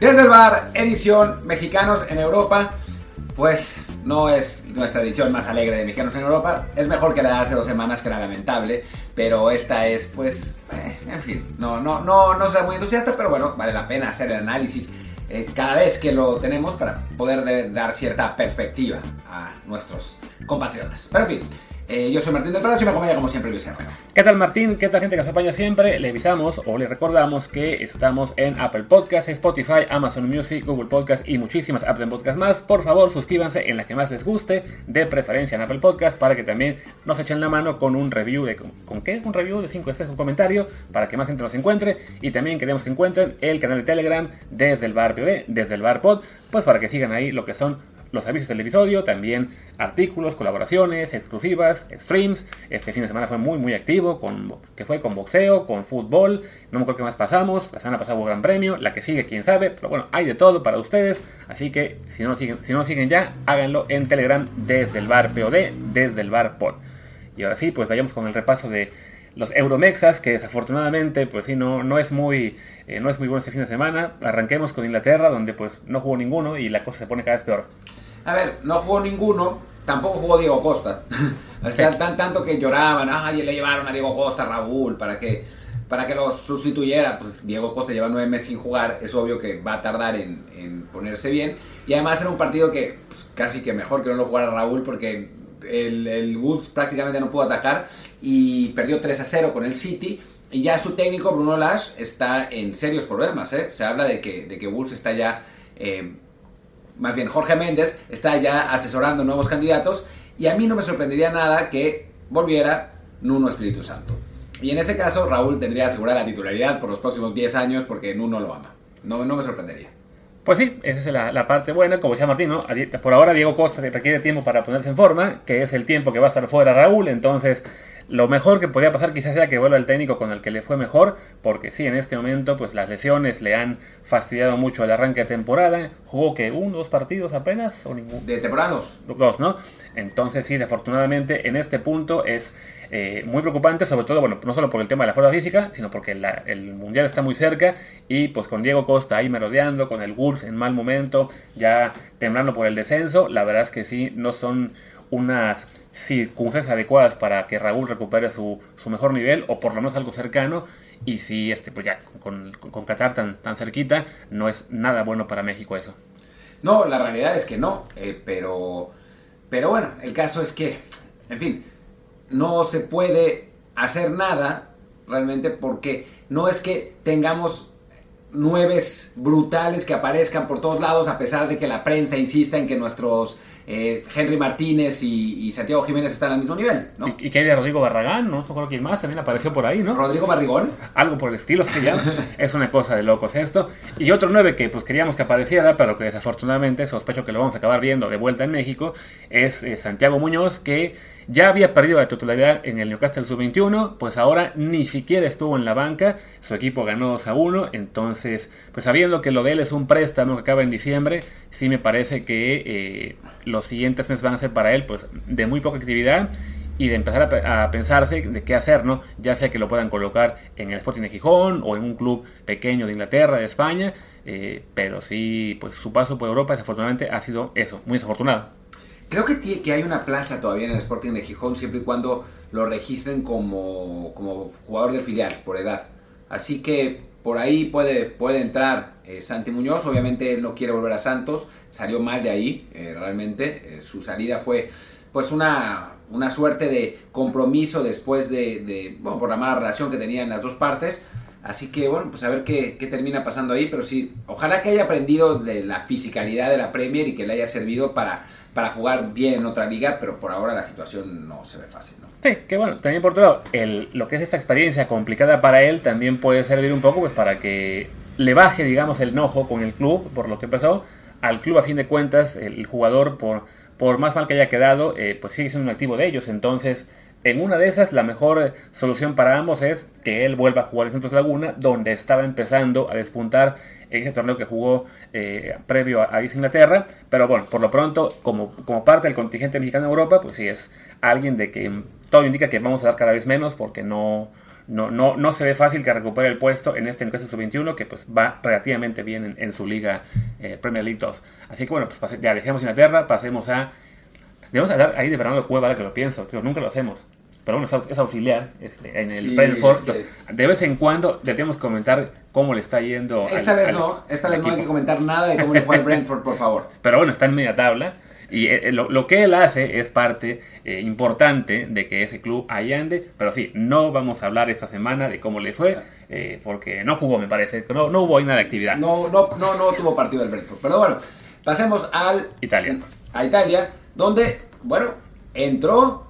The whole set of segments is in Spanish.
Desde el edición Mexicanos en Europa. Pues no es nuestra edición más alegre de Mexicanos en Europa. Es mejor que la de hace dos semanas, que era lamentable. Pero esta es, pues, eh, en fin, no, no, no, no soy muy entusiasta, pero bueno, vale la pena hacer el análisis eh, cada vez que lo tenemos para poder de- dar cierta perspectiva a nuestros compatriotas. Pero en fin, eh, yo soy Martín del Palacio y me acompaña como siempre Luis Herrero. ¿Qué tal Martín? ¿Qué tal gente que nos acompaña siempre? Le avisamos o le recordamos que estamos en Apple Podcasts, Spotify, Amazon Music, Google Podcasts y muchísimas apps de podcast más. Por favor, suscríbanse en la que más les guste, de preferencia en Apple Podcasts, para que también nos echen la mano con un review de... ¿Con, qué? Un review de 5 estrellas, un comentario, para que más gente nos encuentre. Y también queremos que encuentren el canal de Telegram desde el bar POD, desde el bar Pod, pues para que sigan ahí lo que son los avisos del episodio, también artículos, colaboraciones, exclusivas, streams. Este fin de semana fue muy muy activo, con, que fue con boxeo, con fútbol, no me acuerdo qué más pasamos, la semana pasada hubo gran premio, la que sigue quién sabe, pero bueno, hay de todo para ustedes, así que si no siguen, si no siguen ya, háganlo en Telegram desde el bar POD, desde el bar POD. Y ahora sí, pues vayamos con el repaso de los Euromexas, que desafortunadamente, pues sí, no, no, es muy, eh, no es muy bueno este fin de semana. Arranquemos con Inglaterra, donde pues no jugó ninguno y la cosa se pone cada vez peor. A ver, no jugó ninguno, tampoco jugó Diego Costa. sea, tan, tanto que lloraban, ay, le llevaron a Diego Costa, Raúl, para que, para que lo sustituyera. Pues Diego Costa lleva nueve meses sin jugar, es obvio que va a tardar en, en ponerse bien. Y además era un partido que pues, casi que mejor que no lo jugara Raúl porque el, el Wolves prácticamente no pudo atacar y perdió 3 a 0 con el City. Y ya su técnico, Bruno Lage, está en serios problemas. ¿eh? Se habla de que, de que Wolves está ya... Eh, más bien Jorge Méndez está ya asesorando nuevos candidatos y a mí no me sorprendería nada que volviera Nuno Espíritu Santo. Y en ese caso Raúl tendría asegurada la titularidad por los próximos 10 años porque Nuno lo ama. No, no me sorprendería. Pues sí, esa es la, la, parte buena, como decía Martín, ¿no? Por ahora Diego Costa requiere tiempo para ponerse en forma, que es el tiempo que va a estar fuera Raúl, entonces lo mejor que podría pasar quizás sea que vuelva el técnico con el que le fue mejor, porque sí, en este momento pues las lesiones le han fastidiado mucho el arranque de temporada. Jugó que uno, dos partidos apenas o ninguno. De temporadas. Dos, ¿no? Entonces sí, desafortunadamente en este punto es eh, muy preocupante, sobre todo, bueno, no solo por el tema de la fuerza física, sino porque la, el mundial está muy cerca y pues con Diego Costa ahí merodeando, con el Wolves en mal momento, ya temblando por el descenso, la verdad es que sí, no son unas circunstancias adecuadas para que Raúl recupere su, su, mejor nivel o por lo menos algo cercano y si este pues ya con, con, Qatar tan, tan cerquita no es nada bueno para México eso. No, la realidad es que no, eh, pero, pero bueno, el caso es que, en fin, no se puede hacer nada realmente porque no es que tengamos nueves brutales que aparezcan por todos lados a pesar de que la prensa insista en que nuestros eh, Henry Martínez y, y, Santiago Jiménez están al mismo nivel, ¿no? ¿Y, y que hay de Rodrigo Barragán? No recuerdo quién más, también apareció por ahí, ¿no? Rodrigo Barrigón. Algo por el estilo se llama. es una cosa de locos esto. Y otro 9 que pues queríamos que apareciera, pero que desafortunadamente sospecho que lo vamos a acabar viendo de vuelta en México, es eh, Santiago Muñoz, que ya había perdido la titularidad en el Newcastle Sub-21, pues ahora ni siquiera estuvo en la banca, su equipo ganó 2 a 1, entonces, pues sabiendo que lo de él es un préstamo que acaba en diciembre, sí me parece que eh, los siguientes meses van a ser para él pues de muy poca actividad y de empezar a, a, pensarse de qué hacer, ¿no? Ya sea que lo puedan colocar en el Sporting de Gijón o en un club pequeño de Inglaterra, de España, eh, pero sí, pues su paso por Europa desafortunadamente ha sido eso, muy desafortunado. Creo que, que hay una plaza todavía en el Sporting de Gijón siempre y cuando lo registren como, como jugador del filial, por edad. Así que por ahí puede, puede entrar eh, Santi Muñoz. Obviamente él no quiere volver a Santos. Salió mal de ahí, eh, realmente. Eh, su salida fue pues una, una suerte de compromiso después de, bueno, por la mala relación que tenían las dos partes. Así que bueno, pues a ver qué, termina pasando ahí. Pero sí, ojalá que haya aprendido de la fisicalidad de la Premier y que le haya servido para para jugar bien en otra liga, pero por ahora la situación no se ve fácil, ¿no? Sí, que bueno, también por otro lado, lo que es esta experiencia complicada para él también puede servir un poco pues para que le baje, digamos, el enojo con el club por lo que pasó. Al club, a fin de cuentas, el jugador, por, por más mal que haya quedado, eh, pues sigue siendo un activo de ellos. Entonces, en una de esas, la mejor solución para ambos es que él vuelva a jugar en Santos Laguna, donde estaba empezando a despuntar en ese torneo que jugó eh, previo a, a Inglaterra. Pero bueno, por lo pronto, como, como parte del contingente mexicano en Europa, pues sí es alguien de que todo indica que vamos a dar cada vez menos porque no, no, no, no se ve fácil que recupere el puesto en este Newcastle Sub-21 que pues va relativamente bien en, en su liga eh, Premier League 2. Así que bueno, pues ya dejemos Inglaterra, pasemos a... Debemos hablar ahí de Fernando Cueva, ahora que lo pienso, tío, nunca lo hacemos. Pero bueno, es, auxiliar este, en el Sí, Brentford. es que- Entonces, de vez en cuando debemos comentar cómo le está yendo. Esta al- vez al- no, esta vez no hay que comentar nada de cómo le fue al Brentford, por favor. Pero bueno, está en media tabla. Y eh, lo, lo que él hace es parte eh, importante de que ese club ahí ande. Pero sí, no vamos a hablar esta semana de cómo le fue, eh, porque no jugó, me parece. No, no hubo ahí nada de actividad. No, no, no, no tuvo partido el Brentford. Pero bueno, pasemos al Italia. A Italia, donde, bueno, entró,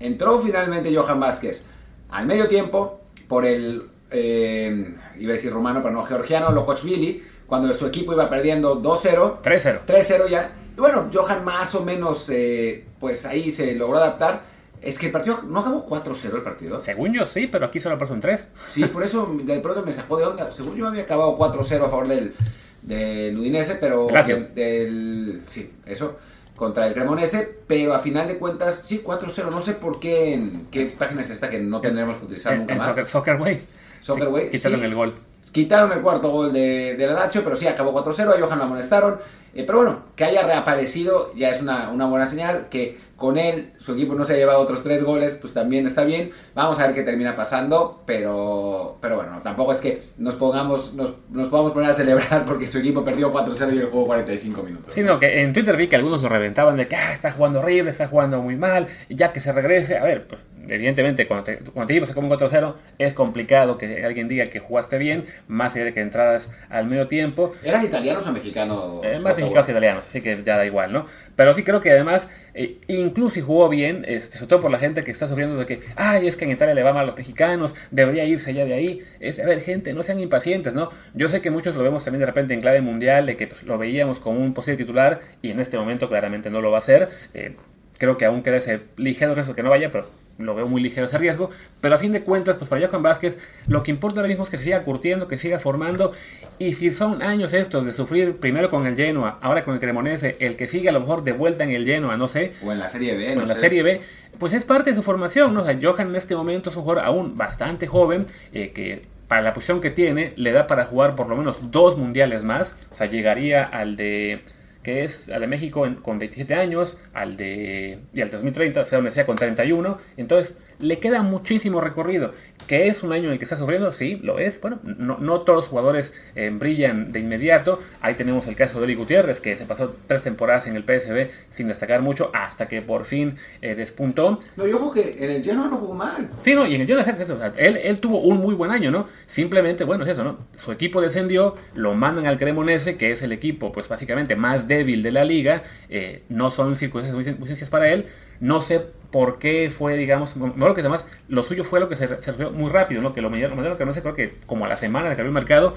entró finalmente Johan Vázquez al medio tiempo por el, eh, iba a decir rumano, pero no, georgiano Lokochvili, cuando su equipo iba perdiendo 2-0. 3-0. 3-0 ya. Y bueno, Johan más o menos, eh, pues ahí se logró adaptar. Es que el partido, ¿no acabó 4-0 el partido? Según yo sí, pero aquí solo pasó un 3. Sí, por eso de pronto me sacó de onda. Según yo había acabado 4-0 a favor del, del Udinese, pero... Del, del- sí, eso, contra el Cremonese, pero a final de cuentas, sí, 4-0. No sé por qué, en qué página es esta que no tendremos que utilizar En, nunca en más. Soccer, Soccer Way. Soccerway, Quitaron sí. el gol. Quitaron el cuarto gol de, de la Lazio, pero sí, acabó 4-0, a Johan lo amonestaron. Eh, pero bueno, que haya reaparecido ya es una, una buena señal, que con él su equipo no se ha llevado otros tres goles, pues también está bien. Vamos a ver qué termina pasando, pero, pero bueno, tampoco es que nos pongamos, nos, nos podamos poner a celebrar porque su equipo perdió 4-0 y el juego 45 minutos. Sino que en Twitter vi que algunos lo reventaban de que ah, está jugando horrible, está jugando muy mal, ya que se regrese. A ver, pues, evidentemente cuando te, cuando te se come un 4-0 es complicado que alguien diga que jugaste bien, más allá de que entraras al medio tiempo. ¿Eran italianos o mexicanos? Eh, más mexicanos que italianos, así que ya da igual, ¿no? Pero sí creo que además, eh, incluso si jugó bien, este, sobre todo por la gente que está sufriendo de que, ay, es que en Italia le va mal a los mexicanos, debería irse ya de ahí. Es, a ver, gente, no sean impacientes, ¿no? Yo sé que muchos lo vemos también de repente en clave mundial, de que pues, lo veíamos como un posible titular y en este momento claramente no lo va a hacer. Eh, creo que aún queda ese ligero riesgo que no vaya, pero lo veo muy ligero ese riesgo. Pero a fin de cuentas, pues para Johan Vázquez, lo que importa ahora mismo es que se siga curtiendo, que siga formando. Y si son años estos de sufrir primero con el Genoa, ahora con el Cremonese, el que sigue a lo mejor de vuelta en el Genoa, no sé, O en la Serie B, o no en la. Serie B, pues es parte de su formación, ¿no? O sea, Johan en este momento es un jugador aún bastante joven, eh, que para la posición que tiene le da para jugar por lo menos dos mundiales más, o sea, llegaría al de que es al de México en- con 27 años, al de y al 2030, o sea, donde sea con 31, entonces le queda muchísimo recorrido, que es un año en el que está sufriendo, sí, lo es, bueno, no, no todos los jugadores eh, brillan de inmediato, ahí tenemos el caso de Eli Gutiérrez, que se pasó tres temporadas en el PSV sin destacar mucho, hasta que por fin eh, despuntó, No, y ojo que en el Genoa no jugó mal. Sí, no, y en el eso, o sea, él, él tuvo un muy buen año, ¿no? Simplemente, bueno, es eso, ¿no? Su equipo descendió, lo mandan al Cremonese, que es el equipo, pues básicamente más débil de la liga. eh, no son circunstancias muy, muy sencillas para él. No sé por qué fue, digamos, mejor que además, lo suyo fue lo que se, se resolvió muy rápido, ¿no? Que lo mandaron al Cremonese, creo que como a la semana de que abrió el mercado.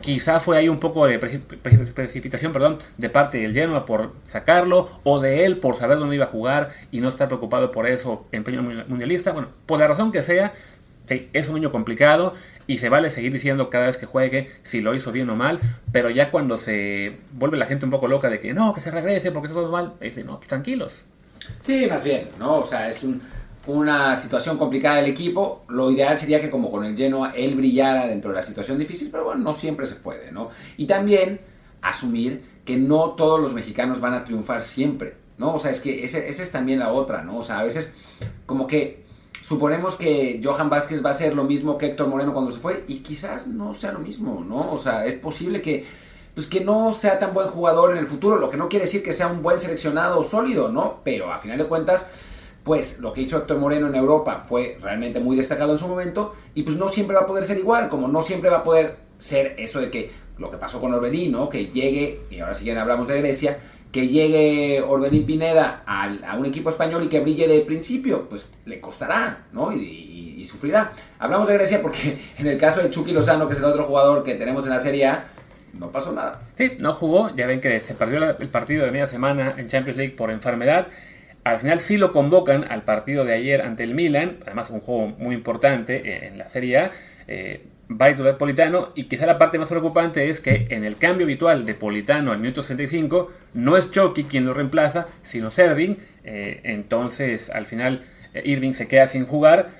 Quizá fue ahí un poco de pre- pre- precipitación perdón, de parte del Genoa por sacarlo, o de él por saber dónde iba a jugar y no estar preocupado por eso, empeño mundialista. Bueno, por la razón que sea, es un año complicado y se vale seguir diciendo cada vez que juegue si lo hizo bien o mal, pero ya cuando se vuelve la gente un poco loca de que no, que se regrese porque está todo mal, dice, no, tranquilos. Sí, más bien, ¿no? O sea, es un- una situación complicada del equipo. Lo ideal sería que como con el Genoa él brillara dentro de la situación difícil, pero bueno, no siempre se puede, ¿no? Y también asumir que no todos los mexicanos van a triunfar siempre, ¿no? O sea, es que esa es también la otra, ¿no? O sea, a veces como que suponemos que Johan Vázquez va a ser lo mismo que Héctor Moreno cuando se fue y quizás no sea lo mismo, ¿no? O sea, es posible que pues que no sea tan buen jugador en el futuro, lo que no quiere decir que sea un buen seleccionado sólido, ¿no? Pero a final de cuentas, pues lo que hizo Héctor Moreno en Europa fue realmente muy destacado en su momento y pues no siempre va a poder ser igual, como no siempre va a poder ser eso de que lo que pasó con Orbelín, ¿no? Que llegue, y ahora si bien hablamos de Grecia, que llegue Orbelín Pineda al- a, un equipo español y que brille de principio, pues le costará, ¿no? Y, y- y sufrirá. Hablamos de Grecia porque en el caso de Chucky Lozano, que es el otro jugador que tenemos en la Serie A, no pasó nada. Sí, no jugó, ya ven que se perdió el partido de media semana en Champions League por enfermedad. Al final sí lo convocan al partido de ayer ante el Milan, además un juego muy importante en la Serie A. Eh, va a Politano y quizá la parte más preocupante es que en el cambio habitual de Politano al minuto 65 no es Chucky quien lo reemplaza, sino Serving. Eh, entonces al final eh, Irving se queda sin jugar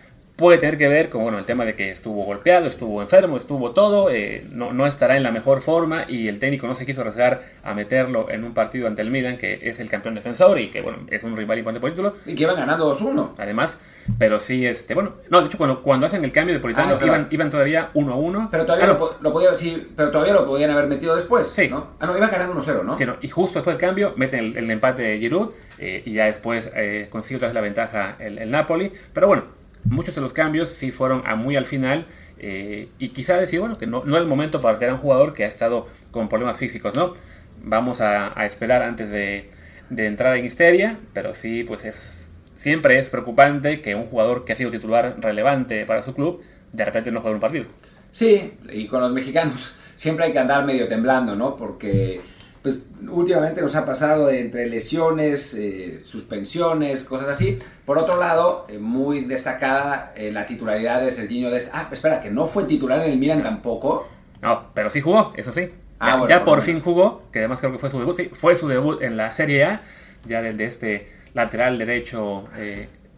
puede tener que ver con bueno, el tema de que estuvo golpeado, estuvo enfermo, estuvo todo, eh, no, no estará en la mejor forma y el técnico no se quiso arriesgar a meterlo en un partido ante el Milan, que es el campeón defensor y que bueno, es un rival importante por título. Y que iban ganando 2-1. Además, pero sí, este, bueno, no, de hecho, cuando, cuando hacen el cambio de Politano Ah, iban, iban todavía 1 a 1. Pero todavía, lo, po- lo podía- sí, pero todavía lo podían haber metido después, Sí. ¿no? Ah, no, iban ganando 1-0, ¿no? Sí, no, Y justo después del cambio meten el, el empate de Giroud eh, y ya después eh, consigue otra vez la ventaja el, el Napoli. Pero bueno, muchos de los cambios sí fueron a muy al final eh, y quizá decir, bueno, que no, no es el momento para tener a un jugador que ha estado con problemas físicos, ¿no? Vamos a, esperar antes de, de entrar en histeria, pero sí, pues es siempre es preocupante que un jugador que ha sido titular relevante para su club de repente no juegue un partido. Sí, y con los mexicanos siempre hay que andar medio temblando, ¿no? Porque pues últimamente nos ha pasado entre lesiones, eh, suspensiones, cosas así. Por otro lado, eh, muy destacada eh, la titularidad de Serginho Dest. Ah, espera, que no fue titular en el Milan tampoco. No, pero sí jugó, eso sí. Ah, ya bueno, ya por por fin jugó, que además creo que fue su debut. Sí, fue su debut en la Serie A, ya desde este lateral derecho,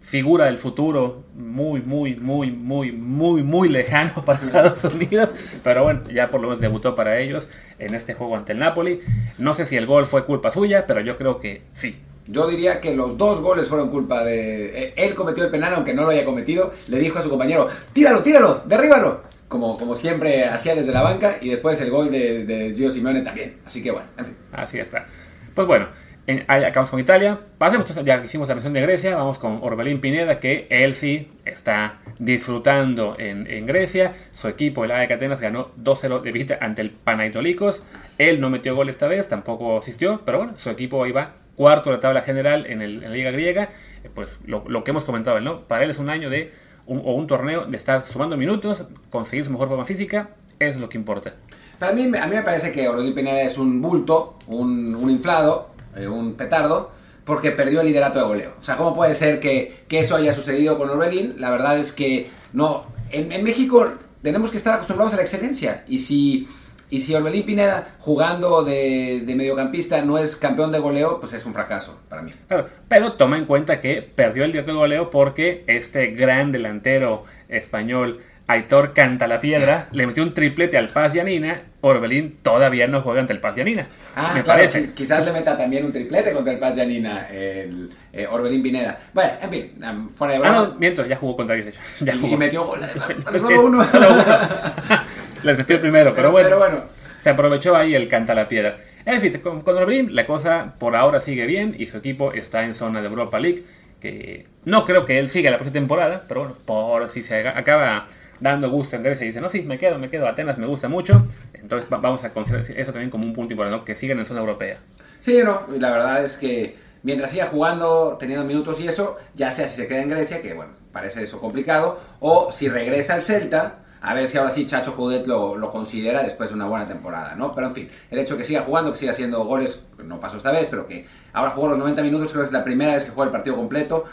figura del futuro, muy, muy, muy, muy, muy, muy lejano para Estados Unidos. Pero bueno, ya por lo menos debutó para ellos en este juego ante el Napoli. No sé si el gol fue culpa suya, pero yo creo que sí. Yo diría que los dos goles fueron culpa de... eh, Él cometió el penal, aunque no lo haya cometido. Le dijo a su compañero, tíralo, tíralo, derríbalo. Como, como siempre hacía desde la banca. Y después el gol de, de Gio Simeone también. Así que bueno, en fin. Así está. Pues bueno, ahí acabamos con Italia. Pasemos, ya hicimos la mención de Grecia, vamos con Orbelín Pineda, que él sí está disfrutando en, Grecia. Su equipo, el AEK Atenas, ganó 2-0 de visita ante el Panathinaikos. Él no metió gol esta vez, tampoco asistió, pero bueno, su equipo iba cuarto de la tabla general en, el- la Liga Griega. Eh, Pues lo, que hemos comentado, ¿no? Para él es un año de, un- o un torneo de estar sumando minutos, conseguir su mejor forma física, es lo que importa. Para mí, a mí me parece que Orbelín Pineda es un bulto, un inflado, eh, un petardo, porque perdió el liderato de goleo. O sea, ¿cómo puede ser que, que eso haya sucedido con Orbelín? La verdad es que no. En, en México tenemos que estar acostumbrados a la excelencia. Y si, y si Orbelín Pineda, jugando de, mediocampista, no es campeón de goleo, pues es un fracaso para mí. Claro, pero toma en cuenta que perdió el día de goleo porque este gran delantero español, Aitor Cantalapiedra, le metió un triplete al Paz Yanina. Orbelín todavía no juega ante el Paz Yanina. Ah, me claro, parece. qui- quizás le meta también un triplete contra el Paz Yanina, el eh, Orbelín Pineda. Bueno, en fin, fuera de Ah, broma. no, miento, ya jugó contra ellos. de hecho. Ya y, jugó. y metió gol solo uno. Les metió el primero, pero, bueno, Pero bueno. Se aprovechó ahí el Cantalapiedra. En fin, con, con Orbelín la cosa por ahora sigue bien y su equipo está en zona de Europa League. Que no creo que él siga la próxima temporada, pero bueno, por si se acaba dando gusto en Grecia y dice, no, sí, me quedo, me quedo, Atenas me gusta mucho. Entonces va- vamos a considerar eso también como un punto importante, ¿no? que sigan en zona europea. Sí, no, y la verdad es que mientras siga jugando, teniendo minutos y eso, ya sea si se queda en Grecia, que bueno, parece eso complicado, o si regresa al Celta, a ver si ahora sí Chacho Coudet lo, lo considera después de una buena temporada, ¿no? Pero en fin, el hecho de que siga jugando, que siga haciendo goles, no pasó esta vez, pero que ahora jugó los 90 minutos, creo que es la primera vez que juega el partido completo.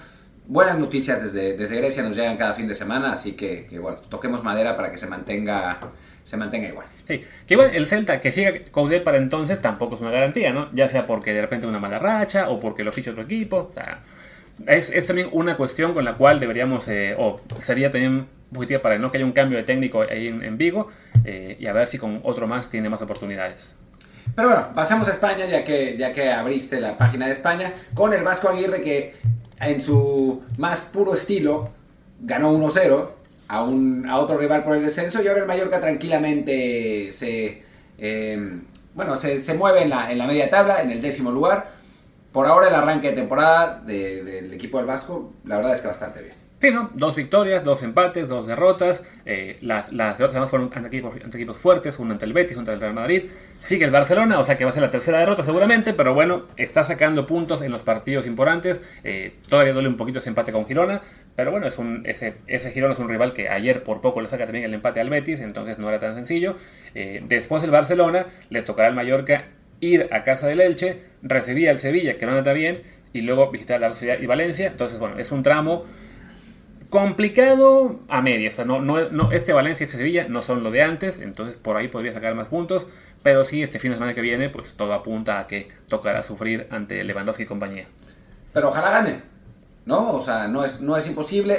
Buenas noticias desde, desde Grecia nos llegan cada fin de semana, así que, que, bueno, toquemos madera para que se mantenga, se mantenga igual. Sí, que igual el Celta que siga Coudet para entonces tampoco es una garantía, ¿no? Ya sea porque de repente una mala racha o porque lo ficha otro equipo. O sea, es, es también una cuestión con la cual deberíamos, eh, o sería también positiva para no que haya un cambio de técnico ahí en, en Vigo eh, y a ver si con otro más tiene más oportunidades. Pero bueno, pasamos a España, ya que, ya que abriste la página de España, con el Vasco Aguirre que en su más puro estilo ganó 1-0 a, un, a otro rival por el descenso y ahora el Mallorca tranquilamente se, eh, bueno, se, se mueve en la, en la media tabla, en el décimo lugar. Por ahora el arranque de temporada de- del equipo del Vasco, la verdad es que bastante bien. Dos victorias, dos empates, dos derrotas. Eh, las, las, derrotas además fueron ante equipos, ante equipos fuertes, uno ante el Betis, ante el Real Madrid. Sigue el Barcelona, o sea que va a ser la tercera derrota seguramente, pero bueno, está sacando puntos en los partidos importantes. Eh, todavía duele un poquito ese empate con Girona, pero bueno, es un, ese, ese Girona es un rival que ayer por poco le saca también el empate al Betis, entonces no era tan sencillo. Eh, después el Barcelona le tocará al Mallorca ir a casa del Elche, recibir al Sevilla, que no anda bien, y luego visitar la Ciudad y Valencia. Entonces, bueno, es un tramo complicado a medias. no, no, no, este Valencia y este Sevilla no son lo de antes, entonces por ahí podría sacar más puntos. Pero sí, este fin de semana que viene, pues todo apunta a que tocará sufrir ante Lewandowski y compañía. Pero ojalá gane, ¿no? O sea, no es, no es imposible.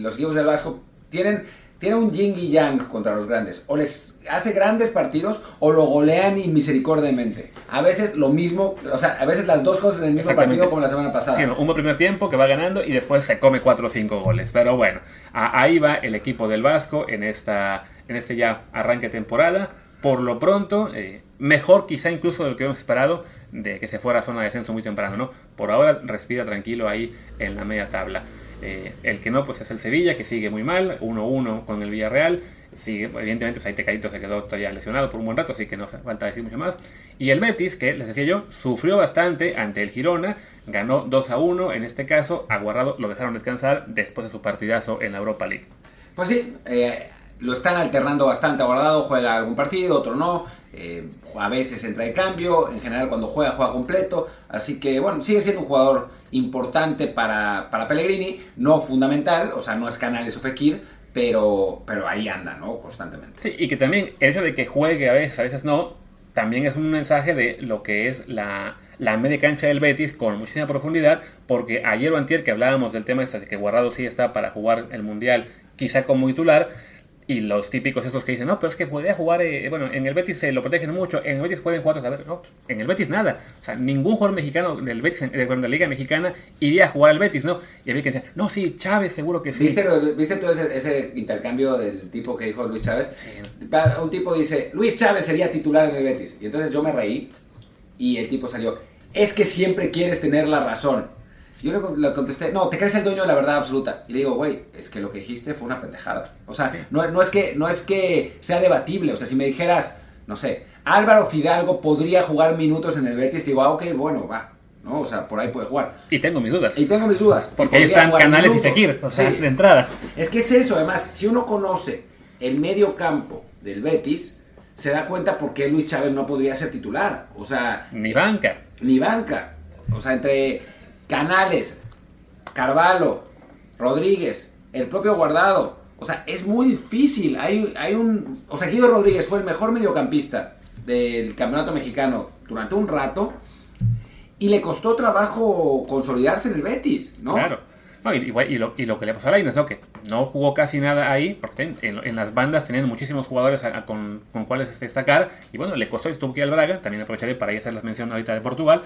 Los equipos del Vasco tienen tiene un yin y yang contra los grandes. O les hace grandes partidos o lo golean inmisericordiamente. A veces lo mismo, o sea, a veces las dos cosas en el mismo partido como la semana pasada. Sí, un primer tiempo que va ganando y después se come 4 o 5 goles. Pero bueno, ahí va el equipo del Vasco en, esta, en este ya arranque temporada. Por lo pronto, eh, mejor quizá incluso de lo que hemos esperado de que se fuera a zona de descenso muy temprano, ¿no? Por ahora respira tranquilo ahí en la media tabla. Eh, el que no, pues es el Sevilla, que sigue muy mal, 1-1 con el Villarreal. Evidentemente, pues ahí Tecadito se quedó todavía lesionado por un buen rato, así que no falta decir mucho más. Y el Betis, que les decía yo, sufrió bastante ante el Girona, ganó 2-1. En este caso, Aguarrado lo dejaron descansar después de su partidazo en la Europa League. Pues sí, eh, lo están alternando bastante. Aguardado juega algún partido, otro no. Eh, a veces entra de cambio, en general cuando juega, juega completo. Así que bueno, sigue siendo un jugador importante para, para Pellegrini, no fundamental, o sea, no es Canales o Fekir, pero, pero ahí anda, ¿no? Constantemente. Sí, y que también el hecho de que juegue a veces, a veces no, también es un mensaje de lo que es la, la media cancha del Betis con muchísima profundidad, porque ayer o antier que hablábamos del tema este de que Guardado sí está para jugar el Mundial, quizá como titular, y los típicos esos que dicen, no, pero es que podría jugar, eh, bueno, en el Betis se lo protegen mucho, en el Betis pueden jugar, a ver, no, en el Betis nada. O sea, ningún jugador mexicano del Betis, de, la Liga Mexicana, iría a jugar al Betis, ¿no? Y había que decir, no, sí, Chávez seguro que sí. ¿Viste, ¿viste todo ese, ese, intercambio del tipo que dijo Luis Chávez? Sí. Un tipo dice, Luis Chávez sería titular en el Betis. Y entonces yo me reí y el tipo salió, es que siempre quieres tener la razón. Yo le, contesté, no, te crees el dueño de la verdad absoluta. Y le digo, güey, es que lo que dijiste fue una pendejada. O sea, no, no, es que, no es que sea debatible. O sea, si me dijeras, no sé, Álvaro Fidalgo podría jugar minutos en el Betis, digo, ah, ok, bueno, va. ¿no? O sea, por ahí puede jugar. Y tengo mis dudas. Y tengo mis dudas. Porque ahí están Canales y Fekir, o sea, de entrada. Es que es eso, además, si uno conoce el medio campo del Betis, se da cuenta por qué Luis Chávez no podría ser titular. O sea... Ni banca. Ni banca. O sea, entre Canales, Carvalho, Rodríguez, el propio Guardado. O sea, es muy difícil. Hay, hay un. O sea, Guido Rodríguez fue el mejor mediocampista del campeonato mexicano durante un rato. Y le costó trabajo consolidarse en el Betis, ¿no? Claro. y, lo, que le pasó a Lainez, ¿no? Que no jugó casi nada ahí, porque en, las bandas tenían muchísimos jugadores con, con, cuales destacar. Y bueno, le costó y tuvo que ir al Braga. También aprovecharé para hacer la mención ahorita de Portugal.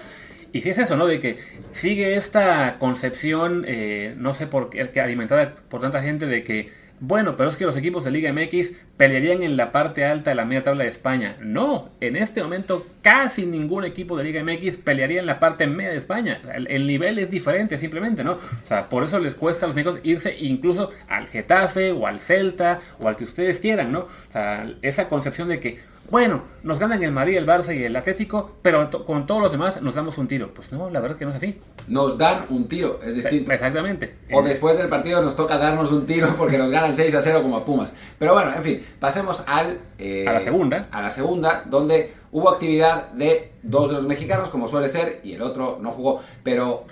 Y si es eso, ¿no? De que sigue esta concepción, eh, no sé por qué, alimentada por tanta gente, de que, bueno, pero es que los equipos de Liga MX pelearían en la parte alta de la media tabla de España. No, en este momento casi ningún equipo de Liga MX pelearía en la parte media de España. El, nivel es diferente, simplemente, ¿no? O sea, por eso les cuesta a los médicos irse incluso al Getafe o al Celta o al que ustedes quieran, ¿no? O sea, esa concepción de que bueno, nos ganan el Madrid, el Barça y el Atlético, pero con todos los demás nos damos un tiro. Pues no, la verdad es que no es así. Nos dan un tiro, es distinto. Exactamente. O después del partido nos toca darnos un tiro porque nos ganan 6 a 0 como a Pumas. Pero bueno, en fin, pasemos al... Eh, a la segunda. A la segunda, donde hubo actividad de dos de los mexicanos, como suele ser, y el otro no jugó. Pero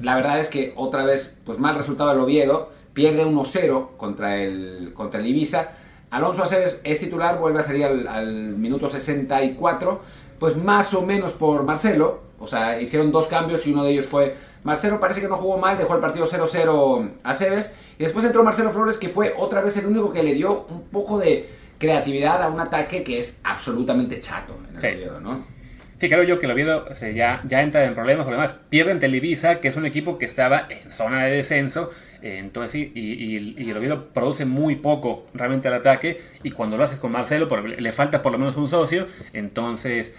la verdad es que otra vez, pues mal resultado del Oviedo, pierde 1-0 contra el, contra el Ibiza Alonso Aceves es titular, vuelve a salir al, minuto 64, pues más o menos por Marcelo, o sea, hicieron dos cambios y uno de ellos fue Marcelo, parece que no jugó mal, dejó el partido 0-0 a Aceves, y después entró Marcelo Flores, que fue otra vez el único que le dio un poco de creatividad a un ataque que es absolutamente chato en el periodo, ¿no? Sí, creo yo que el Oviedo ya, ya entra en problemas. Además, pierden Televisa, que es un equipo que estaba en zona de descenso. Eh, entonces sí, y, el Oviedo produce muy poco realmente al ataque. Y cuando lo haces con Marcelo, le falta por lo menos un socio. Entonces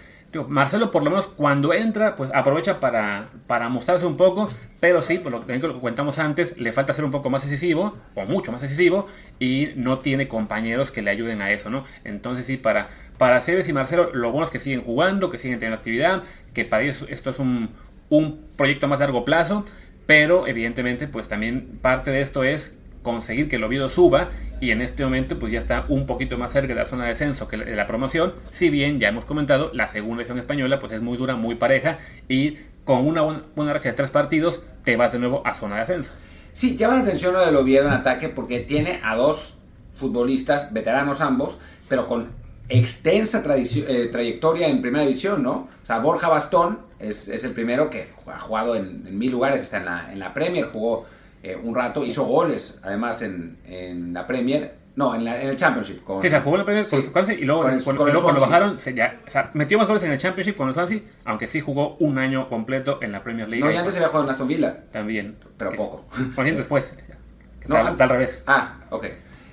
Marcelo por lo menos cuando entra, pues aprovecha para, para mostrarse un poco, pero sí, por lo que comentamos antes, le falta ser un poco más decisivo, o mucho más decisivo, y no tiene compañeros que le ayuden a eso, ¿no? Entonces sí, para, para Cebes y Marcelo, lo bueno es que siguen jugando, que siguen teniendo actividad, que para ellos esto es un, un proyecto más largo plazo, pero evidentemente pues también parte de esto es conseguir que el Oviedo suba y en este momento pues ya está un poquito más cerca de la zona de descenso que de la promoción, si bien ya hemos comentado, la segunda edición española pues es muy dura, muy pareja y con una buena, racha de tres partidos te vas de nuevo a zona de ascenso. Sí, llama la atención lo del Oviedo en ataque porque tiene a dos futbolistas, veteranos ambos, pero con extensa eh, trayectoria en primera división, ¿no? O sea, Borja Bastón es, el primero que ha jugado en, mil lugares, está en la, en la Premier, jugó eh, un rato, hizo goles además en, en la Premier, no, en, en, el Championship. Con, sí, se jugó en la Premier con Swansea y luego, cuando, bajaron, se ya, o sea, metió más goles en el Championship con el Swansea, aunque sí jugó un año completo en la Premier League. No, y antes había jugado en Aston Villa. También. Pero poco. Por después. no, al, revés. Ah, ok.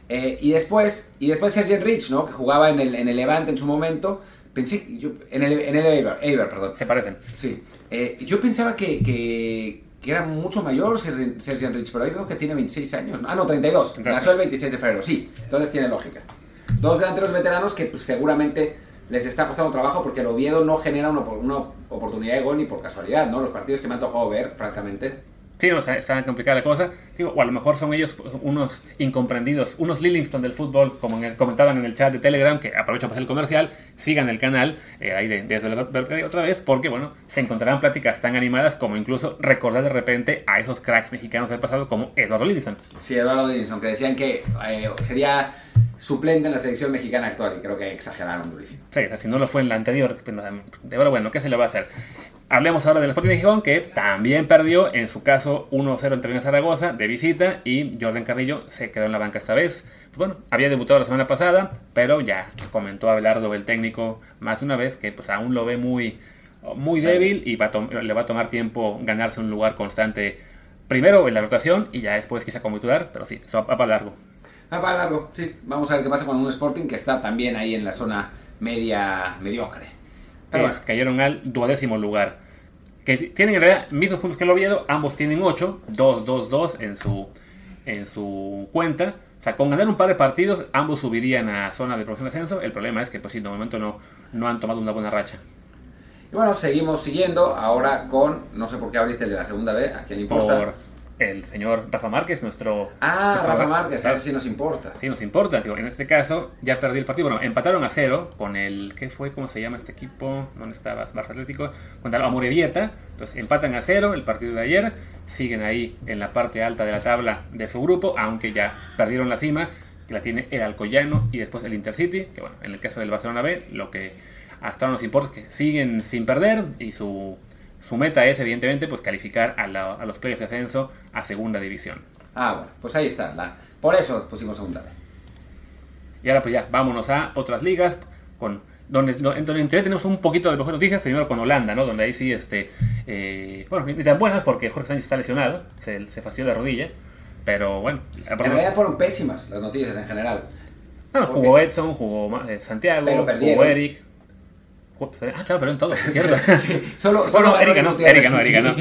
Eh, y después, y después Sergio Rich, ¿no? Que jugaba en el, en el Levante en su momento. Pensé, yo, en el, en el Eibar, Eibar, perdón. Se parecen. Sí. Eh, yo pensaba que, que, que era mucho mayor Sergio Rich, pero hoy veo que tiene 26 años. Ah, no, 32. Nació el 26 de febrero, sí. Entonces tiene lógica. Dos delanteros veteranos que pues, seguramente les está costando trabajo porque el Oviedo no genera una, una oportunidad de gol ni por casualidad, ¿no? Los partidos que me han tocado ver, francamente, Sí, no, está complicada la cosa. o a lo mejor son ellos unos incomprendidos, unos Lillingston del fútbol, como comentaban en el chat de Telegram, que aprovecho para hacer el comercial, sigan el canal, eh, ahí desde de, otra vez, porque bueno, se encontrarán pláticas tan animadas como incluso recordar de repente a esos cracks mexicanos del pasado como Eduardo Lillingston. Sí, Eduardo Lillingston, que decían que eh, sería suplente en la selección mexicana actual, y creo que exageraron durísimo. Sí, si no lo fue en la anterior, pues, de verdad, bueno, ¿qué se le va a hacer? Hablemos ahora del Sporting de Gijón, que también perdió, en su caso 1-0 entre Zaragoza de visita y Jordan Carrillo se quedó en la banca esta vez. Pues bueno, había debutado la semana pasada, pero ya comentó Abelardo, el técnico, más de una vez que pues aún lo ve muy, muy débil y le va a tomar tiempo ganarse un lugar constante primero en la rotación y ya después quizá como titular, pero sí, eso va para largo. Va para largo, sí. Vamos a ver qué pasa con un Sporting que está también ahí en la zona media mediocre cayeron al duodécimo lugar. Que tienen en realidad mismos puntos que el Oviedo, ambos tienen 8, 2, 2, 2 en su, en su cuenta. O sea, con ganar un par de partidos, ambos subirían a zona de promoción de ascenso. El problema es que, pues sí, de momento no, no han tomado una buena racha. Y bueno, seguimos siguiendo ahora con, no sé por qué abriste el de la segunda vez, a quién importa el señor Rafa Márquez, nuestro... Ah, Rafa Márquez, a ver si nos importa. Sí, nos importa. en este caso ya perdió el partido. Bueno, empataron a cero con el... ¿Qué fue? ¿Cómo se llama este equipo? ¿Dónde estaba? Barça Atlético. Contra la Amorebieta. Entonces empatan a cero el partido de ayer. Siguen ahí en la parte alta de la tabla de su grupo, aunque ya perdieron la cima, que la tiene el Alcoyano y después el Intercity. Que bueno, en el caso del Barcelona B, lo que hasta ahora nos importa es que siguen sin perder y su su meta es, evidentemente, pues calificar a, los playoffs de ascenso a segunda división. Ah, bueno, pues ahí está. La, por eso pusimos segunda Y ahora pues ya, vámonos a otras ligas con donde, en tenemos un poquito de mejores noticias, primero con Holanda, ¿no? Donde ahí sí, este, eh, bueno, ni tan buenas porque Jorge Sánchez está lesionado, se, se fastidió la rodilla, pero bueno. En realidad fueron pésimas las noticias en general. Bueno, jugó Edson, jugó eh, Santiago, jugó Eric. Ah, claro, pero en todo, ¿cierto? sí, solo, solo Erika no, Erika no, Erika no.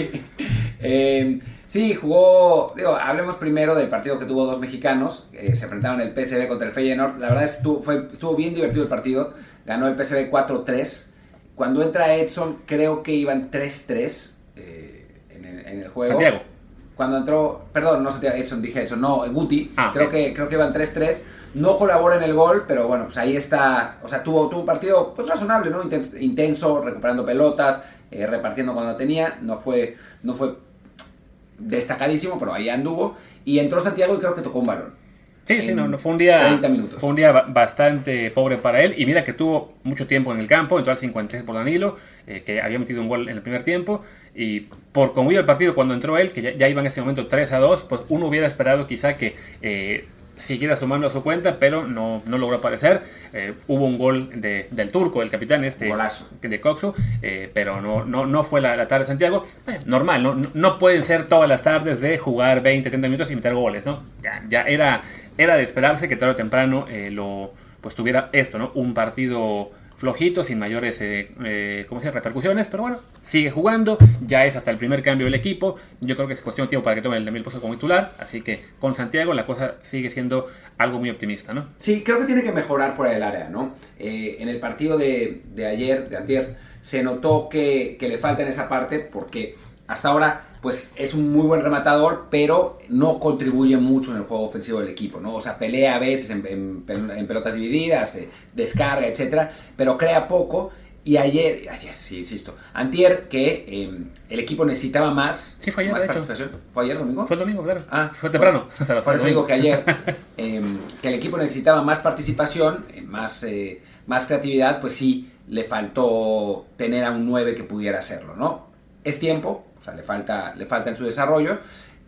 Eh, sí, jugó, digo, hablemos primero del partido que tuvo dos mexicanos, se enfrentaron el PSV contra el Feyenoord, la verdad es que estuvo, fue, estuvo bien divertido el partido, ganó el PSV 4-3, cuando entra Edson creo que iban 3-3 eh, en, en, el juego. Santiago. Cuando entró, perdón, no Santiago Edson, dije Edson, no, Guti, ah, creo, que, creo que iban 3-3 no colabora en el gol, pero bueno, pues ahí está. O sea, tuvo, tuvo un partido pues razonable, ¿no? Intenso, recuperando pelotas, eh, repartiendo cuando la tenía. No fue, no fue destacadísimo, pero ahí anduvo. Y entró Santiago y creo que tocó un balón. Sí, sí, no, fue un día 30 minutos. Fue un día bastante pobre para él y mira que tuvo mucho tiempo en el campo, entró al 56 por Danilo, eh, que había metido un gol en el primer tiempo y por como iba el partido cuando entró él, que ya, ya iba en ese momento 3 a 2, pues uno hubiera esperado quizá que eh, siguiera sumando a su cuenta, pero no, no logró aparecer. Eh, hubo un gol de, del turco, el capitán este de Coxo, eh, pero no, no, no fue la, tarde de Santiago. Eh, normal, ¿no? no pueden ser todas las tardes de jugar 20, 30 minutos y meter goles, ¿no? Ya, ya era, era de esperarse que tarde o temprano lo pues tuviera esto, ¿no? Un partido flojito, sin mayores eh, eh, ¿cómo se repercusiones, pero bueno, sigue jugando, ya es hasta el primer cambio del equipo, yo creo que es cuestión de tiempo para que tome el Emil puesto como titular, así que con Santiago la cosa sigue siendo algo muy optimista, ¿no? Sí, creo que tiene que mejorar fuera del área, ¿no? Eh, en el partido de, de, ayer, de antier, se notó que, que le falta en esa parte porque hasta ahora pues es un muy buen rematador, pero no contribuye mucho en el juego ofensivo del equipo, ¿no? O sea, pelea a veces en, pelotas divididas, eh, descarga, etcétera, pero crea poco. Y ayer, ayer, sí, insisto, antier que em, el equipo necesitaba más, sí, fue ayer, más participación. ¿Fue ayer domingo? Fue el domingo, claro. Ah, fue temprano. por eso digo que ayer, em, que el equipo necesitaba más participación, eh, más, eh, más creatividad, pues sí, le faltó tener a un 9 que pudiera hacerlo, ¿no? Es tiempo, sea, le falta, le falta en su desarrollo,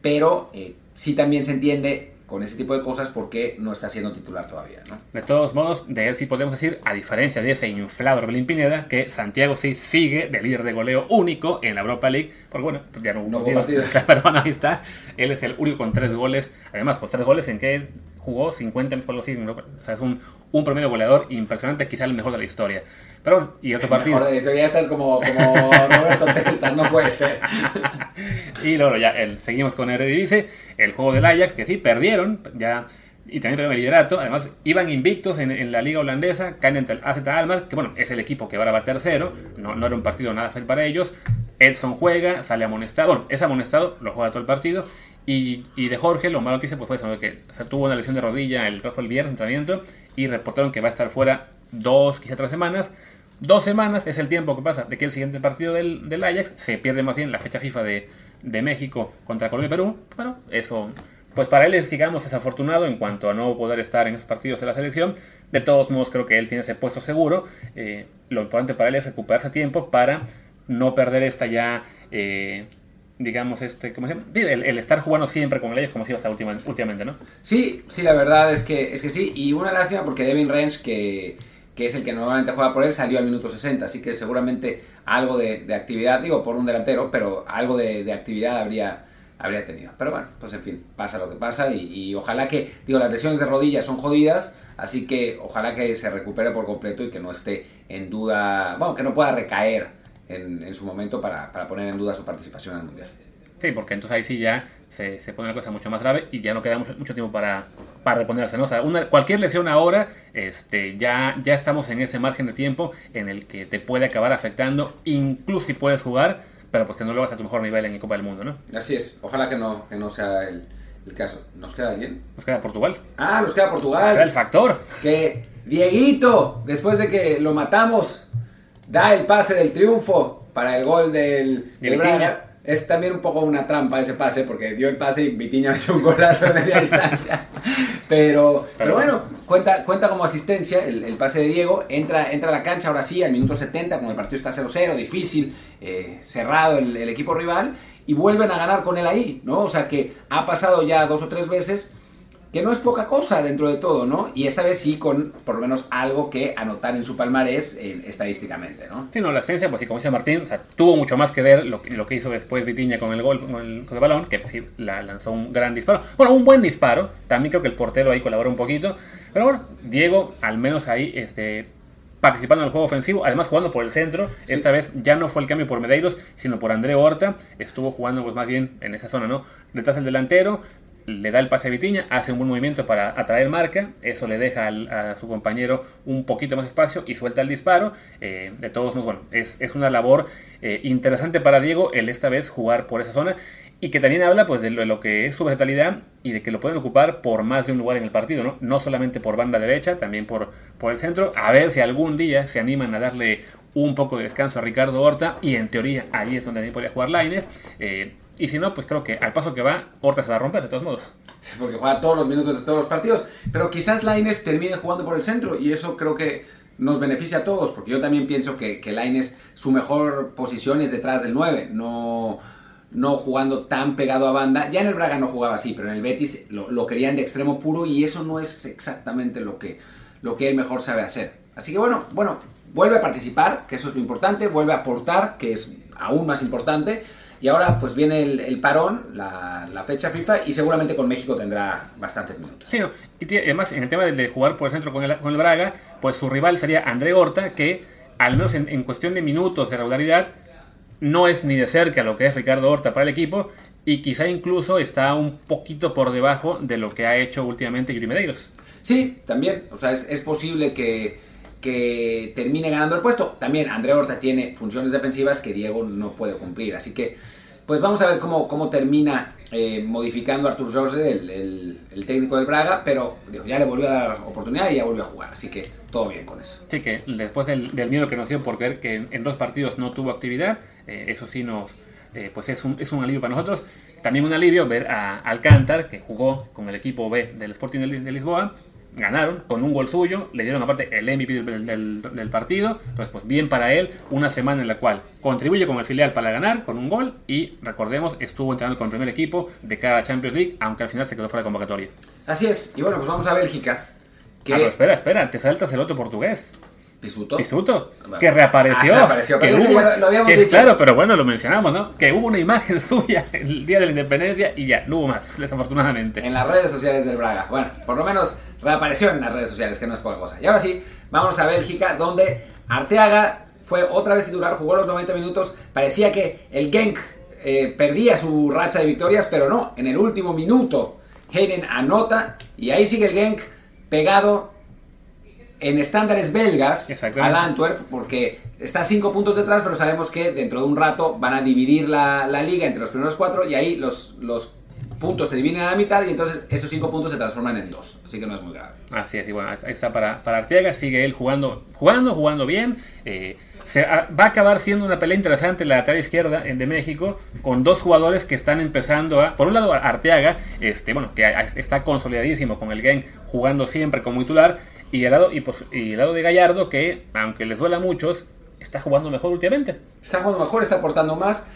pero eh, sí también se entiende con ese tipo de cosas porque no está siendo titular todavía. ¿no? De todos modos, de él sí podemos decir, a diferencia de ese inflado Belín Pineda, que Santiago sí sigue de líder de goleo único en la Europa League, porque bueno, pues ya no hubo partidos, pero bueno, ahí está, él es el único con tres goles, además, pues tres goles en que jugó 50 minutos algo así, o sea, es un, un promedio goleador impresionante, quizá el mejor de la historia. Pero, y otro partido. Joder, eso ya estás como, como Roberto Testas, no puede ser. y luego ya el, seguimos con Eredivisie, el juego del Ajax, que sí, perdieron, ya y también tuvieron el liderato. Además, iban invictos en, en, la liga holandesa, caen ante el AZ Almar, que bueno, es el equipo que ahora va tercero, no, no era un partido nada fácil para ellos. Edson juega, sale amonestado, bueno, es amonestado, lo juega todo el partido. Y, y de Jorge, lo malo noticia pues fue que se tuvo una lesión de rodilla el, el viernes entrenamiento y reportaron que va a estar fuera dos, quizá tres semanas. Dos semanas es el tiempo que pasa de que el siguiente partido del, del Ajax se pierde más bien la fecha FIFA de, de México contra Colombia y Perú. Bueno, eso, pues para él es, digamos, desafortunado en cuanto a no poder estar en esos partidos de la selección. De todos modos, creo que él tiene ese puesto seguro. Eh, lo importante para él es recuperarse a tiempo para no perder esta ya, eh, digamos, este, ¿cómo se llama? El, el, estar jugando siempre con el Ajax como si hasta últimamente, ¿no? Sí, sí, la verdad es que, es que sí. Y una lástima porque Devin Range, que que es el que normalmente juega por él, salió al minuto 60, así que seguramente algo de, actividad, digo, por un delantero, pero algo de, actividad habría, habría tenido. Pero bueno, pues en fin, pasa lo que pasa y, ojalá que, digo, las lesiones de rodillas son jodidas, así que ojalá que se recupere por completo y que no esté en duda, bueno, que no pueda recaer en, su momento para, para poner en duda su participación en el Mundial. Sí, porque entonces ahí sí ya se, se, pone la cosa mucho más grave y ya no queda mucho, mucho tiempo para, para reponerse. ¿no? O sea, una, cualquier lesión ahora, este, ya, ya estamos en ese margen de tiempo en el que te puede acabar afectando, incluso si puedes jugar, pero pues que no lo vas a tu mejor nivel en el Copa del Mundo, ¿no? Así es, ojalá que no, que no sea el, el caso. ¿Nos queda bien? Nos queda Portugal. Ah, nos queda Portugal. Queda el factor. Que Dieguito, después de que lo matamos, da el pase del triunfo para el gol del, del Braga es también un poco una trampa ese pase, porque dio el pase y Vitiña metió un golazo a media distancia. Pero, pero, bueno, cuenta, cuenta como asistencia el, pase de Diego. Entra, entra a la cancha ahora sí, al minuto 70, como el partido está 0-0, difícil, eh, cerrado el, el equipo rival, y vuelven a ganar con él ahí, ¿no? O sea que ha pasado ya dos o tres veces que no es poca cosa dentro de todo, ¿no? Y esta vez sí con por lo menos algo que anotar en su palmarés eh, estadísticamente, ¿no? Sí, no, la esencia, pues sí, como dice Martín, o sea, tuvo mucho más que ver lo, lo que hizo después Vitiña con el gol, con el, con el balón, que pues, sí, la lanzó un gran disparo. Bueno, un buen disparo, también creo que el portero ahí colaboró un poquito, pero bueno, Diego, al menos ahí, este, participando en el juego ofensivo, además jugando por el centro. Sí. Esta vez ya no fue el cambio por Medeiros, sino por André Horta. Estuvo jugando pues más bien en esa zona, ¿no? Detrás del delantero, le da el pase a Vitiña, hace un buen movimiento para atraer marca, eso le deja a su compañero un poquito más espacio y suelta el disparo. Eh, de todos modos, bueno, es, es una labor eh, interesante para Diego el esta vez jugar por esa zona y que también habla pues de lo, que es su versatilidad y de que lo pueden ocupar por más de un lugar en el partido, ¿no? No solamente por banda derecha, también por, por el centro. A ver si algún día se animan a darle un poco de descanso a Ricardo Horta y en teoría ahí es donde también podría jugar Laines. Eh, y si no, pues creo que al paso que va, Horta se va a romper de todos modos. Porque juega todos los minutos de todos los partidos. Pero quizás Laines termine jugando por el centro y eso creo que nos beneficia a todos. Porque yo también pienso que, que Laines, su mejor posición es detrás del 9. No, no jugando tan pegado a banda. Ya en el Braga no jugaba así, pero en el Betis lo, lo querían de extremo puro y eso no es exactamente lo que, lo que él mejor sabe hacer. Así que bueno, bueno, vuelve a participar, que eso es lo importante. Vuelve a aportar, que es aún más importante Y ahora pues viene el, parón, la, la, fecha FIFA, y seguramente con México tendrá bastantes minutos. Sí, y además en el tema de jugar por el centro con el, con el Braga, pues su rival sería André Horta, que al menos en, cuestión de minutos de regularidad, no es ni de cerca lo que es Ricardo Horta para el equipo, y quizá incluso está un poquito por debajo de lo que ha hecho últimamente Yuri Medeiros. Sí, también, o sea, es, es posible que que termine ganando el puesto. También André Horta tiene funciones defensivas que Diego no puede cumplir. Así que, pues vamos a ver cómo, cómo termina eh, modificando Artur Jorge, el, el, técnico del Braga, pero ya le volvió a dar oportunidad y ya volvió a jugar. Así que todo bien con eso. Sí, que después del, miedo que nos dio por ver que en, dos partidos no tuvo actividad, eh, eso sí nos, eh, pues es un, es un alivio para nosotros. También un alivio ver a Alcántar, que jugó con el equipo B del Sporting de Lisboa, ganaron con un gol suyo, le dieron aparte el MVP del, partido, entonces pues bien para él, una semana en la cual contribuye con el filial para ganar con un gol y recordemos estuvo entrenando con el primer equipo de cada Champions League, aunque al final se quedó fuera de convocatoria. Así es, y bueno pues vamos a Bélgica. Que... Ah, espera, espera, te saltas el otro portugués. Pisuto. Pisuto, que reapareció. Ah, reapareció que lo habíamos dicho. Claro, pero bueno, lo mencionamos, ¿no? Que hubo una imagen suya el día de la independencia y ya, no hubo más, desafortunadamente. En las redes sociales del Braga. Bueno, por lo menos reapareció en las redes sociales, que no es poca cosa. Y ahora sí, vamos a Bélgica, donde Arteaga fue otra vez titular, jugó los 90 minutos. Parecía que el Genk eh, perdía su racha de victorias, pero no. En el último minuto, Hayden anota y ahí sigue el Genk pegado en estándares belgas al Antwerp, porque está cinco puntos detrás, pero sabemos que dentro de un rato van a dividir la, la liga entre los primeros cuatro y ahí los, los puntos se dividen a la mitad y entonces esos cinco puntos se transforman en dos. Así que no es muy grave. Así es, y bueno, ahí está para, para Arteaga, sigue él jugando, jugando, jugando bien. Eh, se, va a acabar siendo una pelea interesante la lateral izquierda de México con dos jugadores que están empezando a, por un lado Arteaga, este, bueno, que está consolidadísimo con el game jugando siempre como titular y el lado y, pues, y el lado de Gallardo que aunque les duela a muchos está jugando mejor últimamente. Está jugando mejor, está aportando más,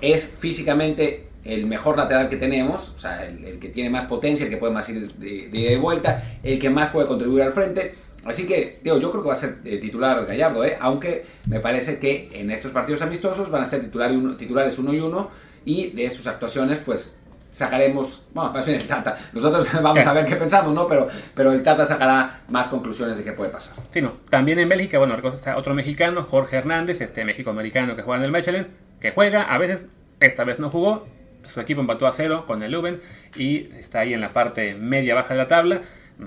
es físicamente el mejor lateral que tenemos, o sea, el, que tiene más potencia, el que puede más ir de, vuelta, el que más puede contribuir al frente. Así que, digo, yo creo que va a ser eh, titular Gallardo, ¿eh? aunque me parece que en estos partidos amistosos van a ser titular uno, titulares uno y uno, y de sus actuaciones, pues sacaremos, bueno, más bien el Tata, nosotros vamos a ver qué pensamos, ¿no? Pero, pero el Tata sacará más conclusiones de qué puede pasar. Sí, no. También en Bélgica, bueno, está otro mexicano, Jorge Hernández, este México-americano que juega en el Mechelen, que juega, a veces, esta vez no jugó, su equipo empató a cero con el Leuven y está ahí en la parte media-baja de la tabla.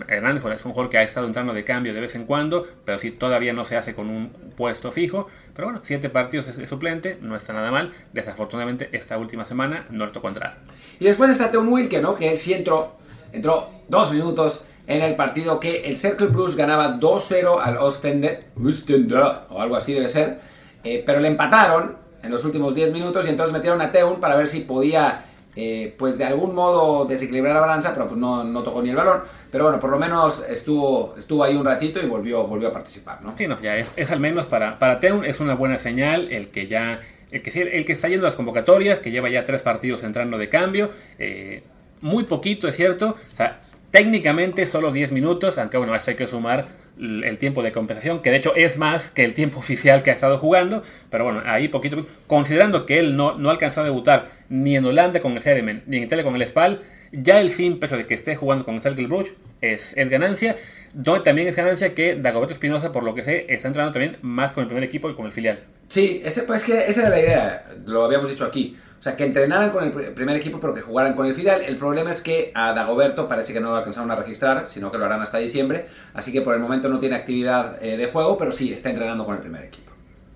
Hernández es un jugador que ha estado entrando de cambio de vez en cuando, pero sí todavía no se hace con un puesto fijo. Pero bueno, siete partidos de suplente, no está nada mal. Desafortunadamente, esta última semana no le tocó entrar. Y después está Teun Wilke, ¿no? Que él sí entró, entró dos minutos en el partido que el Cercle Plus ganaba 2-0 al Ostende, Ostende, o algo así debe ser, eh, pero le empataron en los últimos 10 minutos y entonces metieron a Teun para ver si podía, eh, pues de algún modo desequilibrar la balanza, pero pues no, no, tocó ni el balón. Pero bueno, por lo menos estuvo, estuvo ahí un ratito y volvió, volvió a participar, ¿no? Sí, no, ya es, al menos para, para Teun es una buena señal el que ya... El que, el que está yendo a las convocatorias, que lleva ya tres partidos entrando de cambio, eh, muy poquito, es cierto. O sea, técnicamente solo 10 minutos, aunque bueno, esto hay que sumar el tiempo de compensación, que de hecho es más que el tiempo oficial que ha estado jugando, pero bueno, ahí poquito, considerando que él no, no ha alcanzado a debutar ni en Holanda con el Jeremen, ni en Italia con el Spal, ya el simple hecho de que esté jugando con el Bruges es, es ganancia, donde también es ganancia que Dagoberto Espinosa, por lo que sé, está entrando también más con el primer equipo y con el filial. Sí, ese, pues que esa era la idea, lo habíamos dicho aquí. O sea, que entrenaran con el primer equipo, pero que jugaran con el filial. El problema es que a Dagoberto parece que no lo alcanzaron a registrar, sino que lo harán hasta diciembre. Así que por el momento no tiene actividad eh, de juego, pero sí está entrenando con el primer equipo.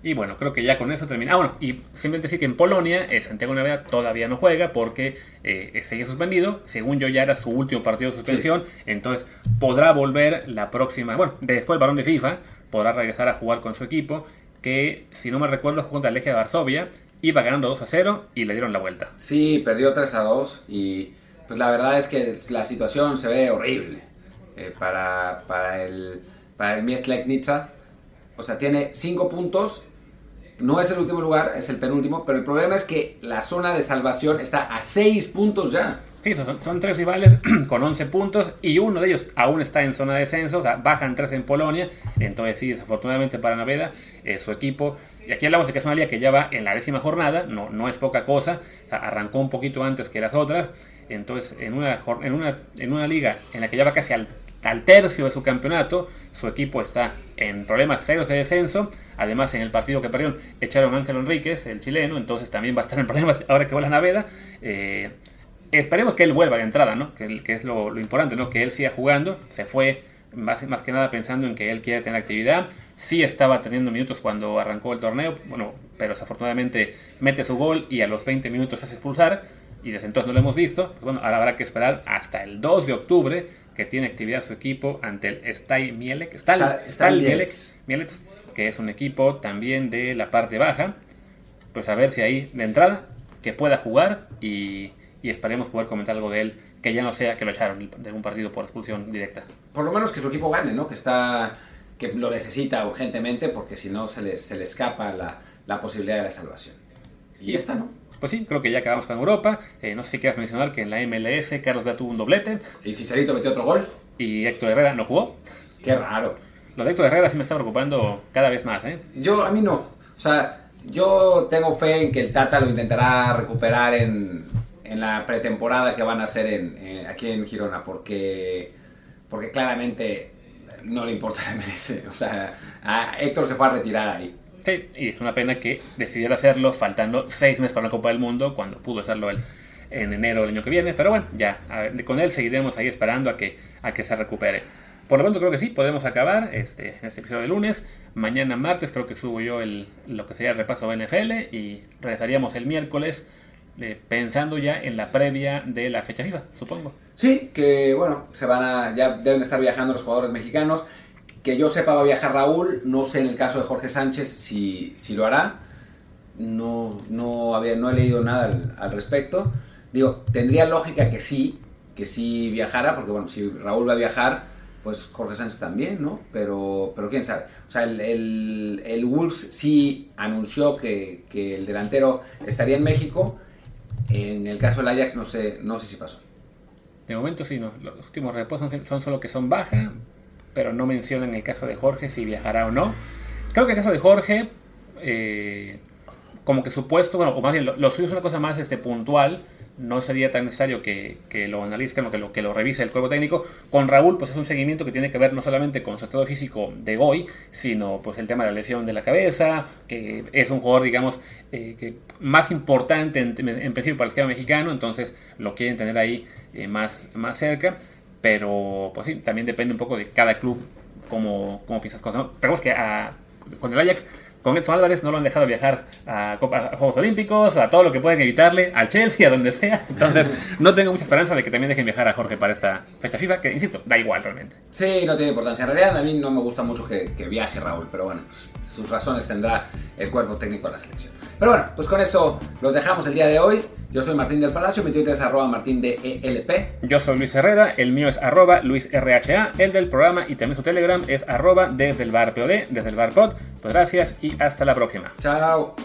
Y bueno, creo que ya con eso termina. Ah, bueno, y simplemente decir que en Polonia eh, Santiago Navidad todavía no juega porque eh, seguía suspendido. Según yo, ya era su último partido de suspensión. Entonces podrá volver la próxima. Bueno, después el balón de FIFA podrá regresar a jugar con su equipo. Que si no me recuerdo, jugó contra el Eje de Varsovia iba ganando 2 a 0 y le dieron la vuelta. Sí, perdió 3 a 2 y pues la verdad es que la situación se ve horrible eh, para, para, el, para el Mies O sea, tiene 5 puntos, no es el último lugar, es el penúltimo, pero el problema es que la zona de salvación está a 6 puntos ya. Sí, son, tres rivales con 11 puntos y uno de ellos aún está en zona de descenso, o sea, bajan 3 en Polonia, entonces sí, desafortunadamente para Naveda, eh, su equipo y aquí hablamos de que es una liga que ya va en la décima jornada, no, no es poca cosa, arrancó un poquito antes que las otras, entonces en una, en una, en una liga en la que ya va casi al, al tercio de su campeonato, su equipo está en problemas serios de descenso, además en el partido que perdieron echaron a Ángel Enríquez, el chileno, entonces también va a estar en problemas ahora que vuela Naveda. Eh, esperemos que él vuelva de entrada, ¿no? que, es lo, lo importante, ¿no? que él siga jugando, se fue más, más que nada pensando en que él quiere tener actividad. Sí estaba teniendo minutos cuando arrancó el torneo, bueno, pero desafortunadamente mete su gol y a los 20 minutos se hace expulsar y desde entonces no lo hemos visto. Pues bueno, ahora habrá que esperar hasta el 2 de octubre que tiene actividad su equipo ante el Stal Mielec, Stal, Stal Mielec, Mielec, que es un equipo también de la parte baja. Pues a ver si ahí de entrada que pueda jugar y, y esperemos poder comentar algo de él que ya no sea que lo echaron de un partido por expulsión directa. Por lo menos que su equipo gane, ¿no? Que está que lo necesita urgentemente porque si no se le, se le escapa la, la posibilidad de la salvación. Y, ya está, ¿no? Pues sí, creo que ya acabamos con Europa. Eh, no sé si quieras mencionar que en la MLS Carlos Vela tuvo un doblete. Y Chicharito metió otro gol. Y Héctor Herrera no jugó. Qué raro. Lo de Héctor Herrera sí me está preocupando cada vez más, ¿eh? Yo, a mí no. O sea, yo tengo fe en que el Tata lo intentará recuperar en, en la pretemporada que van a hacer en, en, aquí en Girona, porque, porque claramente no le importa la MLS. O sea, a Héctor se fue a retirar ahí. Sí, y es una pena que decidiera hacerlo faltando seis meses para la Copa del Mundo cuando pudo hacerlo él en enero del año que viene. Pero bueno, ya, con él seguiremos ahí esperando a que, a que se recupere. Por lo pronto creo que sí, podemos acabar este, este episodio de lunes. Mañana martes creo que subo yo el, lo que sería el repaso de NFL y regresaríamos el miércoles eh, pensando ya en la previa de la fecha FIFA, supongo. Sí, que bueno, se van a, ya deben estar viajando los jugadores mexicanos. Que yo sepa va a viajar Raúl, no sé en el caso de Jorge Sánchez si, si lo hará. No, no, había, no he leído nada al, al, respecto. Digo, tendría lógica que sí, que sí viajara, porque bueno, si Raúl va a viajar, pues Jorge Sánchez también, ¿no? Pero, pero quién sabe. O sea, el, el, el Wolves sí anunció que, que el delantero estaría en México, en el caso del Ajax no sé, no sé si pasó. De momento sí, no. los últimos reposos son, solo que son baja, pero no mencionan el caso de Jorge si viajará o no. Creo que el caso de Jorge, eh, como que supuesto, bueno, o más bien lo, lo suyo es una cosa más este, puntual, no sería tan necesario que, lo analicen o que lo, que lo revise el cuerpo técnico. Con Raúl, pues es un seguimiento que tiene que ver no solamente con su estado físico de hoy, sino pues el tema de la lesión de la cabeza, que es un jugador, digamos, eh, que más importante en, en, principio para el esquema mexicano, entonces lo quieren tener ahí eh, más, más cerca. Pero, pues sí, también depende un poco de cada club cómo, cómo piensas cosas. ¿no? Recordemos que a, con el Ajax con Edson Álvarez no lo han dejado viajar a, Copa, Juegos Olímpicos, a todo lo que pueden evitarle, al Chelsea, a donde sea. Entonces, no tengo mucha esperanza de que también dejen viajar a Jorge para esta fecha FIFA, que insisto, da igual realmente. Sí, no tiene importancia. En realidad, a mí no me gusta mucho que, viaje Raúl, pero bueno, sus razones tendrá el cuerpo técnico de la selección. Pero bueno, pues con eso los dejamos el día de hoy. Yo soy Martín del Palacio, mi Twitter es arroba martín de ELP. Yo soy Luis Herrera, el mío es arroba luisrha, el del programa y también su Telegram es arroba desde el bar POD, desde el bar pod. Pues gracias y hasta la próxima. Chao.